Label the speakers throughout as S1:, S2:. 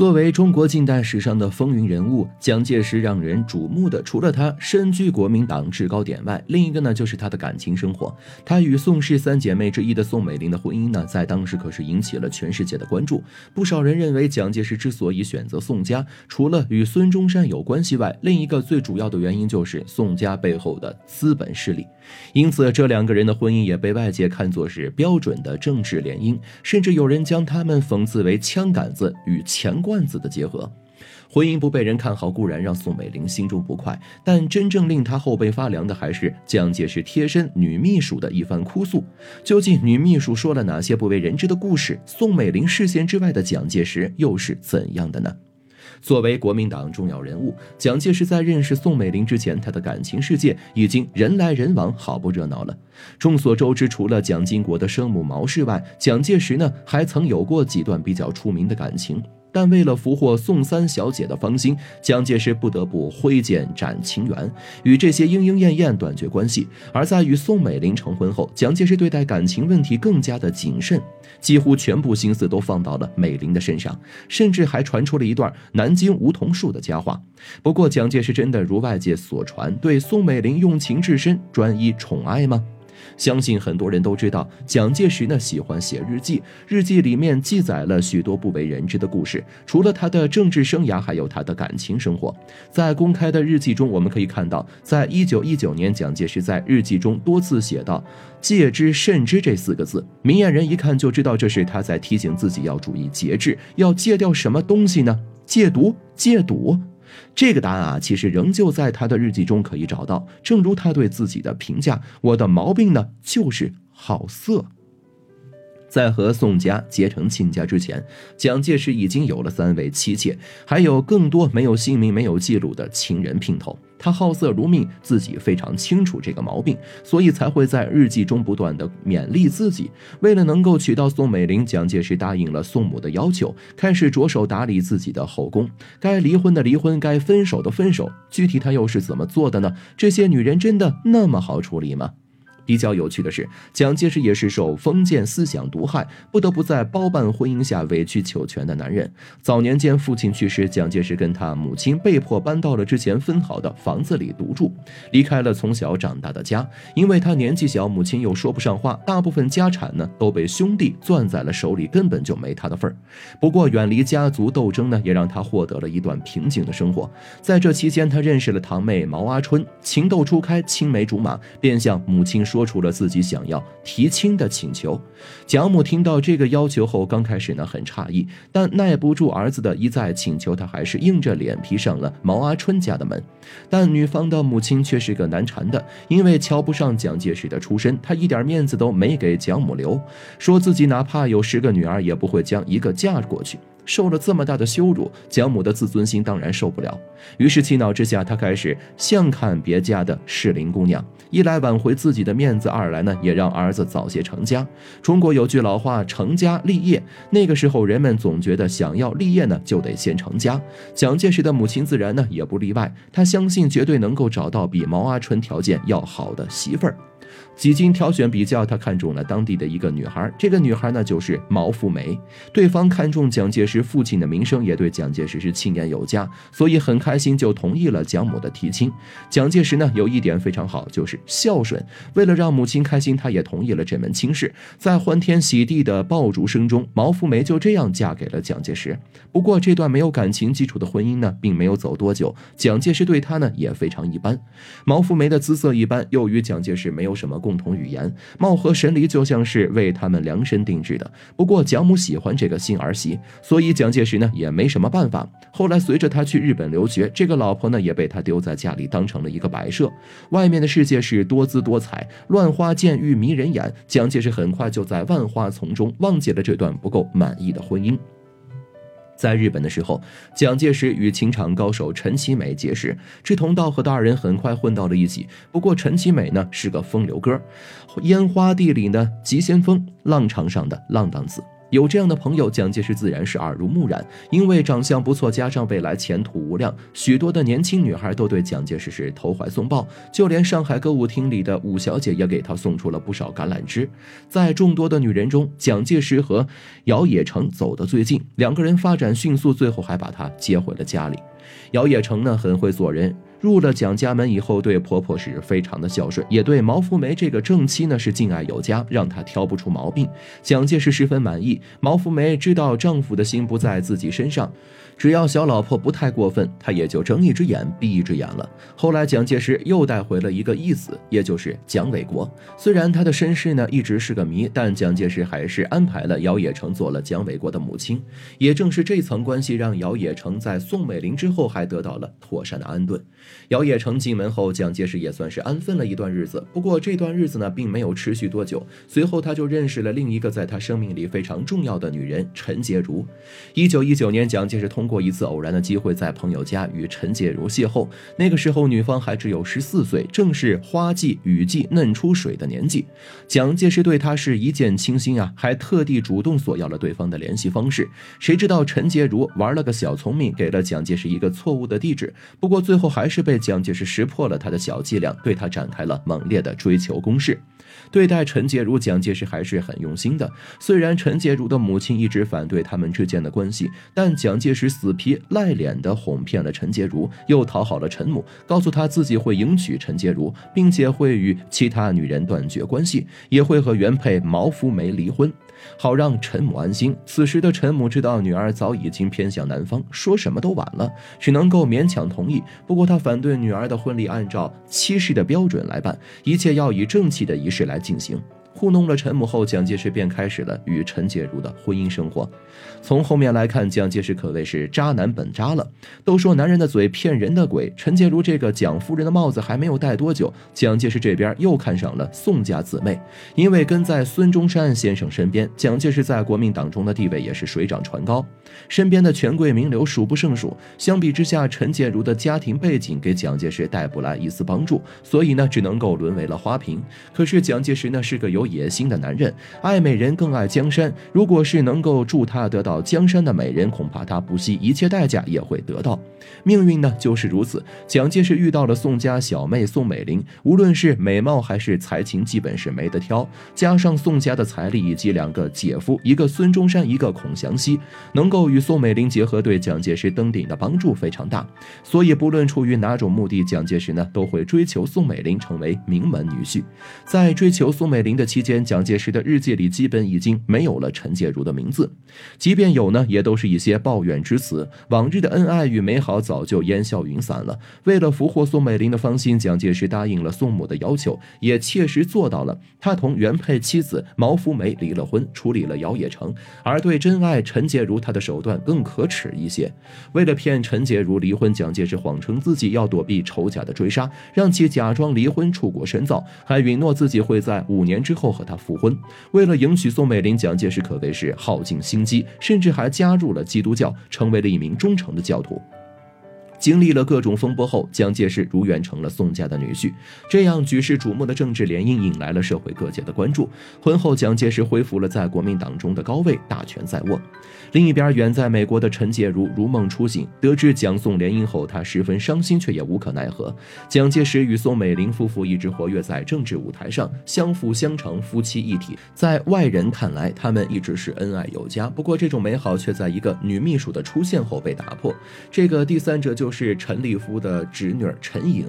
S1: 作为中国近代史上的风云人物，蒋介石让人瞩目的，除了他身居国民党制高点外，另一个呢就是他的感情生活。他与宋氏三姐妹之一的宋美龄的婚姻呢，在当时可是引起了全世界的关注。不少人认为，蒋介石之所以选择宋家，除了与孙中山有关系外，另一个最主要的原因就是宋家背后的资本势力。因此，这两个人的婚姻也被外界看作是标准的政治联姻，甚至有人将他们讽刺为“枪杆子与钱”。罐子的结合，婚姻不被人看好固然让宋美龄心中不快，但真正令她后背发凉的还是蒋介石贴身女秘书的一番哭诉。究竟女秘书说了哪些不为人知的故事？宋美龄视线之外的蒋介石又是怎样的呢？作为国民党重要人物，蒋介石在认识宋美龄之前，他的感情世界已经人来人往，好不热闹了。众所周知，除了蒋经国的生母毛氏外，蒋介石呢还曾有过几段比较出名的感情。但为了俘获宋三小姐的芳心，蒋介石不得不挥剑斩情缘，与这些莺莺燕燕断绝关系。而在与宋美龄成婚后，蒋介石对待感情问题更加的谨慎，几乎全部心思都放到了美龄的身上，甚至还传出了一段南京梧桐树的佳话。不过，蒋介石真的如外界所传，对宋美龄用情至深，专一宠爱吗？相信很多人都知道，蒋介石呢喜欢写日记，日记里面记载了许多不为人知的故事。除了他的政治生涯，还有他的感情生活。在公开的日记中，我们可以看到，在一九一九年，蒋介石在日记中多次写到“戒之慎之”这四个字。明眼人一看就知道，这是他在提醒自己要注意节制，要戒掉什么东西呢？戒毒、戒赌。这个答案啊，其实仍旧在他的日记中可以找到。正如他对自己的评价：“我的毛病呢，就是好色。”在和宋家结成亲家之前，蒋介石已经有了三位妻妾，还有更多没有姓名、没有记录的情人姘头。他好色如命，自己非常清楚这个毛病，所以才会在日记中不断的勉励自己。为了能够娶到宋美龄，蒋介石答应了宋母的要求，开始着手打理自己的后宫。该离婚的离婚，该分手的分手。具体他又是怎么做的呢？这些女人真的那么好处理吗？比较有趣的是，蒋介石也是受封建思想毒害，不得不在包办婚姻下委曲求全的男人。早年间父亲去世，蒋介石跟他母亲被迫搬到了之前分好的房子里独住，离开了从小长大的家。因为他年纪小，母亲又说不上话，大部分家产呢都被兄弟攥在了手里，根本就没他的份儿。不过远离家族斗争呢，也让他获得了一段平静的生活。在这期间，他认识了堂妹毛阿春，情窦初开，青梅竹马，便向母亲说。说出了自己想要提亲的请求，蒋母听到这个要求后，刚开始呢很诧异，但耐不住儿子的一再请求，她还是硬着脸皮上了毛阿春家的门。但女方的母亲却是个难缠的，因为瞧不上蒋介石的出身，她一点面子都没给蒋母留，说自己哪怕有十个女儿，也不会将一个嫁过去。受了这么大的羞辱，蒋母的自尊心当然受不了。于是气恼之下，她开始相看别家的适龄姑娘，一来挽回自己的面子，二来呢也让儿子早些成家。中国有句老话，成家立业。那个时候人们总觉得想要立业呢，就得先成家。蒋介石的母亲自然呢也不例外，她相信绝对能够找到比毛阿春条件要好的媳妇儿。几经挑选比较，他看中了当地的一个女孩。这个女孩呢，就是毛福梅。对方看中蒋介石父亲的名声，也对蒋介石是亲言有加，所以很开心就同意了蒋母的提亲。蒋介石呢，有一点非常好，就是孝顺。为了让母亲开心，他也同意了这门亲事。在欢天喜地的爆竹声中，毛福梅就这样嫁给了蒋介石。不过，这段没有感情基础的婚姻呢，并没有走多久。蒋介石对她呢，也非常一般。毛福梅的姿色一般，又与蒋介石没有什么共共同语言，貌合神离，就像是为他们量身定制的。不过蒋母喜欢这个新儿媳，所以蒋介石呢也没什么办法。后来随着他去日本留学，这个老婆呢也被他丢在家里，当成了一个摆设。外面的世界是多姿多彩，乱花渐欲迷人眼。蒋介石很快就在万花丛中忘记了这段不够满意的婚姻。在日本的时候，蒋介石与情场高手陈其美结识，志同道合的二人很快混到了一起。不过陈其美呢是个风流哥，烟花地里的急先锋，浪场上的浪荡子。有这样的朋友，蒋介石自然是耳濡目染。因为长相不错，加上未来前途无量，许多的年轻女孩都对蒋介石是投怀送抱。就连上海歌舞厅里的武小姐也给他送出了不少橄榄枝。在众多的女人中，蒋介石和姚冶诚走得最近，两个人发展迅速，最后还把她接回了家里。姚冶诚呢，很会做人。入了蒋家门以后，对婆婆是非常的孝顺，也对毛福梅这个正妻呢是敬爱有加，让她挑不出毛病。蒋介石十分满意。毛福梅知道丈夫的心不在自己身上。只要小老婆不太过分，她也就睁一只眼闭一只眼了。后来蒋介石又带回了一个义子，也就是蒋纬国。虽然他的身世呢一直是个谜，但蒋介石还是安排了姚冶诚做了蒋纬国的母亲。也正是这层关系，让姚冶诚在宋美龄之后还得到了妥善的安顿。姚冶诚进门后，蒋介石也算是安分了一段日子。不过这段日子呢，并没有持续多久。随后他就认识了另一个在他生命里非常重要的女人陈洁如。一九一九年，蒋介石通。过一次偶然的机会，在朋友家与陈洁如邂逅。那个时候，女方还只有十四岁，正是花季雨季嫩出水的年纪。蒋介石对她是一见倾心啊，还特地主动索要了对方的联系方式。谁知道陈洁如玩了个小聪明，给了蒋介石一个错误的地址。不过最后还是被蒋介石识破了他的小伎俩，对他展开了猛烈的追求攻势。对待陈洁如，蒋介石还是很用心的。虽然陈洁如的母亲一直反对他们之间的关系，但蒋介石死皮赖脸的哄骗了陈洁如，又讨好了陈母，告诉他自己会迎娶陈洁如，并且会与其他女人断绝关系，也会和原配毛福梅离婚。好让陈母安心。此时的陈母知道女儿早已经偏向男方，说什么都晚了，只能够勉强同意。不过她反对女儿的婚礼按照七世的标准来办，一切要以正气的仪式来进行。糊弄了陈母后，蒋介石便开始了与陈洁如的婚姻生活。从后面来看，蒋介石可谓是渣男本渣了。都说男人的嘴骗人的鬼，陈洁如这个蒋夫人的帽子还没有戴多久，蒋介石这边又看上了宋家姊妹。因为跟在孙中山先生身边，蒋介石在国民党中的地位也是水涨船高，身边的权贵名流数不胜数。相比之下，陈洁如的家庭背景给蒋介石带不来一丝帮助，所以呢，只能够沦为了花瓶。可是蒋介石呢，是个有。野心的男人，爱美人更爱江山。如果是能够助他得到江山的美人，恐怕他不惜一切代价也会得到。命运呢，就是如此。蒋介石遇到了宋家小妹宋美龄，无论是美貌还是才情，基本是没得挑。加上宋家的财力以及两个姐夫，一个孙中山，一个孔祥熙，能够与宋美龄结合，对蒋介石登顶的帮助非常大。所以，不论出于哪种目的，蒋介石呢都会追求宋美龄成为名门女婿。在追求宋美龄的。期间，蒋介石的日记里基本已经没有了陈洁如的名字，即便有呢，也都是一些抱怨之词。往日的恩爱与美好早就烟消云散了。为了俘获宋美龄的芳心，蒋介石答应了宋母的要求，也切实做到了。他同原配妻子毛福梅离了婚，处理了姚冶成，而对真爱陈洁如，他的手段更可耻一些。为了骗陈洁如离婚，蒋介石谎称自己要躲避仇家的追杀，让其假装离婚出国深造，还允诺自己会在五年之后。和他复婚，为了迎娶宋美龄，蒋介石可谓是耗尽心机，甚至还加入了基督教，成为了一名忠诚的教徒。经历了各种风波后，蒋介石如愿成了宋家的女婿。这样举世瞩目的政治联姻引来了社会各界的关注。婚后，蒋介石恢复了在国民党中的高位，大权在握。另一边，远在美国的陈洁如如梦初醒，得知蒋宋联姻后，她十分伤心，却也无可奈何。蒋介石与宋美龄夫妇一直活跃在政治舞台上，相辅相成，夫妻一体。在外人看来，他们一直是恩爱有加。不过，这种美好却在一个女秘书的出现后被打破。这个第三者就。是是陈立夫的侄女陈颖。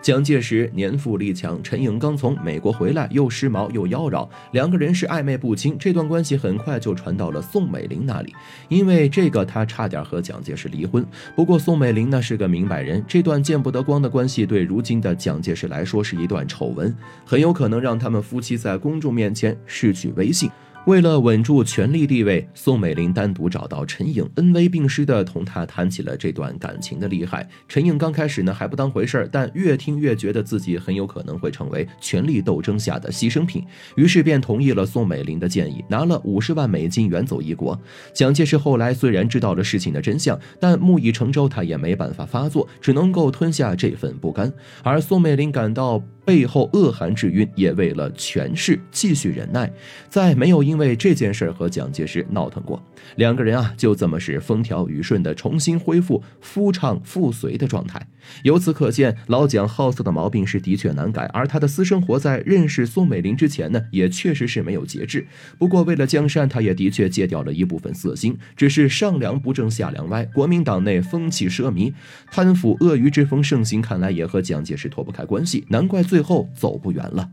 S1: 蒋介石年富力强，陈颖刚从美国回来，又时髦又妖娆，两个人是暧昧不清。这段关系很快就传到了宋美龄那里，因为这个，他差点和蒋介石离婚。不过宋美龄呢是个明白人，这段见不得光的关系对如今的蒋介石来说是一段丑闻，很有可能让他们夫妻在公众面前失去威信。为了稳住权力地位，宋美龄单独找到陈颖，恩威并施的同他谈起了这段感情的厉害。陈颖刚开始呢还不当回事儿，但越听越觉得自己很有可能会成为权力斗争下的牺牲品，于是便同意了宋美龄的建议，拿了五十万美金远走异国。蒋介石后来虽然知道了事情的真相，但木已成舟，他也没办法发作，只能够吞下这份不甘。而宋美龄感到。背后恶寒之晕，也为了权势继续忍耐，再没有因为这件事和蒋介石闹腾过。两个人啊，就这么是风调雨顺的重新恢复夫唱妇随的状态。由此可见，老蒋好色的毛病是的确难改，而他的私生活在认识宋美龄之前呢，也确实是没有节制。不过为了江山，他也的确戒掉了一部分色心，只是上梁不正下梁歪，国民党内风气奢靡，贪腐恶鱼之风盛行，看来也和蒋介石脱不开关系，难怪最后走不远了。